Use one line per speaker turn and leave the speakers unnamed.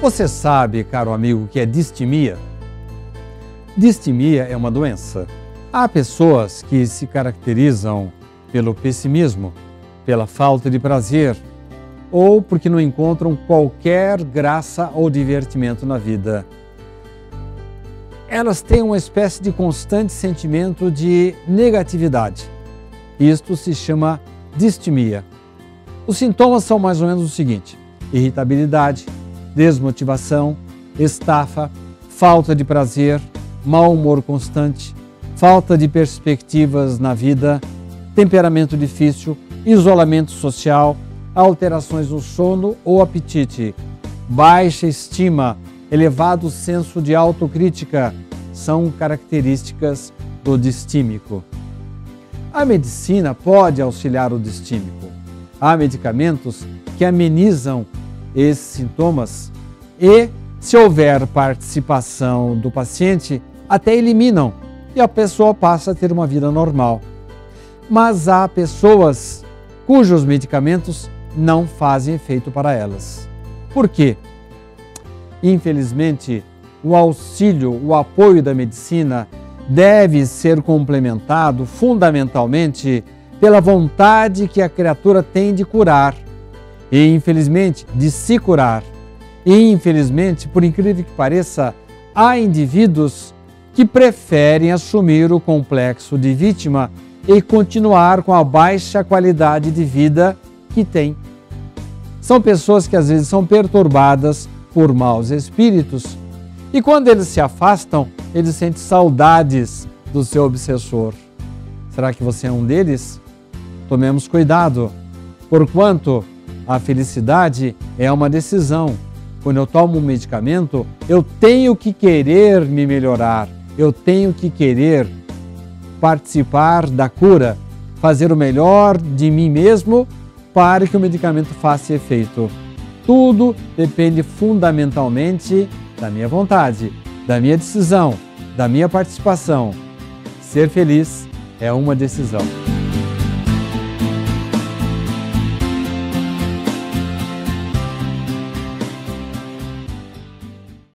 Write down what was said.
Você sabe, caro amigo, que é distimia? Distimia é uma doença. Há pessoas que se caracterizam pelo pessimismo, pela falta de prazer ou porque não encontram qualquer graça ou divertimento na vida. Elas têm uma espécie de constante sentimento de negatividade. Isto se chama distimia. Os sintomas são mais ou menos o seguinte: irritabilidade, desmotivação, estafa, falta de prazer, mau humor constante, falta de perspectivas na vida, temperamento difícil, isolamento social, alterações no sono ou apetite, baixa estima, elevado senso de autocrítica são características do distímico. A medicina pode auxiliar o distímico. Há medicamentos que amenizam esses sintomas e, se houver participação do paciente, até eliminam e a pessoa passa a ter uma vida normal. Mas há pessoas cujos medicamentos não fazem efeito para elas. Por quê? Infelizmente, o auxílio, o apoio da medicina deve ser complementado fundamentalmente pela vontade que a criatura tem de curar e, infelizmente, de se curar. E, infelizmente, por incrível que pareça, há indivíduos que preferem assumir o complexo de vítima e continuar com a baixa qualidade de vida que têm. São pessoas que às vezes são perturbadas por maus espíritos e quando eles se afastam, eles sentem saudades do seu obsessor. Será que você é um deles? Tomemos cuidado, porquanto a felicidade é uma decisão. Quando eu tomo um medicamento, eu tenho que querer me melhorar, eu tenho que querer participar da cura, fazer o melhor de mim mesmo para que o medicamento faça efeito. Tudo depende fundamentalmente da minha vontade, da minha decisão, da minha participação. Ser feliz é uma decisão.